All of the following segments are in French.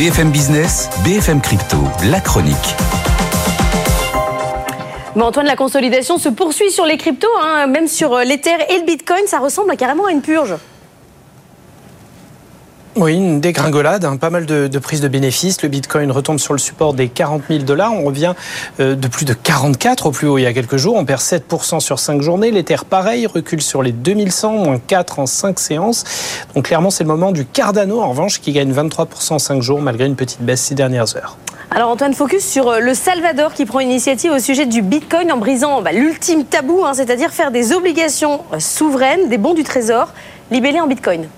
BFM Business, BFM Crypto, la chronique. Antoine, la consolidation se poursuit sur les cryptos, hein, même sur euh, l'Ether et le Bitcoin, ça ressemble carrément à une purge. Oui, une dégringolade, hein, pas mal de, prises de bénéfices. Le Bitcoin retombe sur le support des 40 000 dollars. On revient euh, de plus de 44 au plus haut il y a quelques jours. On perd 7% sur 5 journées. L'Ether, pareil, recule sur les 2100, moins 4 en 5 séances. Donc clairement, c'est le moment du Cardano, en revanche, qui gagne 23% en 5 jours, malgré une petite baisse ces dernières heures. Alors Antoine, focus sur euh, le Salvador qui prend une initiative au sujet du Bitcoin en brisant bah, l'ultime tabou, hein, c'est-à-dire faire des obligations euh, souveraines, des bons du trésor, libellés en Bitcoin.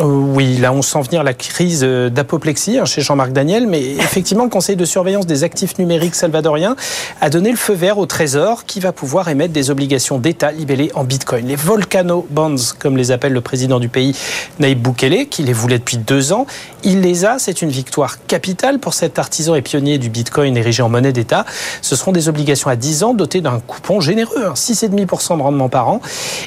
Euh, oui, là on sent venir la crise euh, d'apoplexie hein, chez Jean-Marc Daniel, mais effectivement le Conseil de surveillance des actifs numériques salvadoriens a donné le feu vert au Trésor qui va pouvoir émettre des obligations d'État libellées en Bitcoin. Les Volcano Bonds, comme les appelle le président du pays, Naïb Boukele, qui les voulait depuis deux ans, il les a, c'est une victoire capitale pour cet artisan et pionnier du Bitcoin érigé en monnaie d'État. Ce seront des obligations à 10 ans dotées d'un coupon généreux, hein, 6,5% de rendement par an.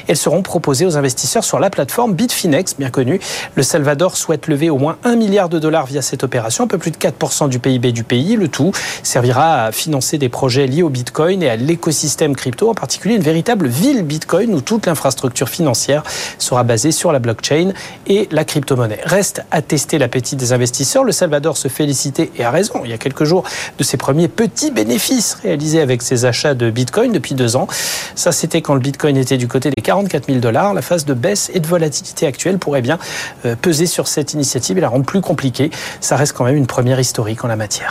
Elles seront proposées aux investisseurs sur la plateforme Bitfinex, bien connue. Le Salvador souhaite lever au moins 1 milliard de dollars via cette opération, un peu plus de 4% du PIB du pays. Le tout servira à financer des projets liés au Bitcoin et à l'écosystème crypto, en particulier une véritable ville Bitcoin où toute l'infrastructure financière sera basée sur la blockchain et la crypto-monnaie. Reste à tester l'appétit des investisseurs. Le Salvador se félicitait, et a raison, il y a quelques jours, de ses premiers petits bénéfices réalisés avec ses achats de Bitcoin depuis deux ans. Ça, c'était quand le Bitcoin était du côté des 44 000 dollars. La phase de baisse et de volatilité actuelle pourrait bien peser sur cette initiative et la rendre plus compliquée. Ça reste quand même une première historique en la matière.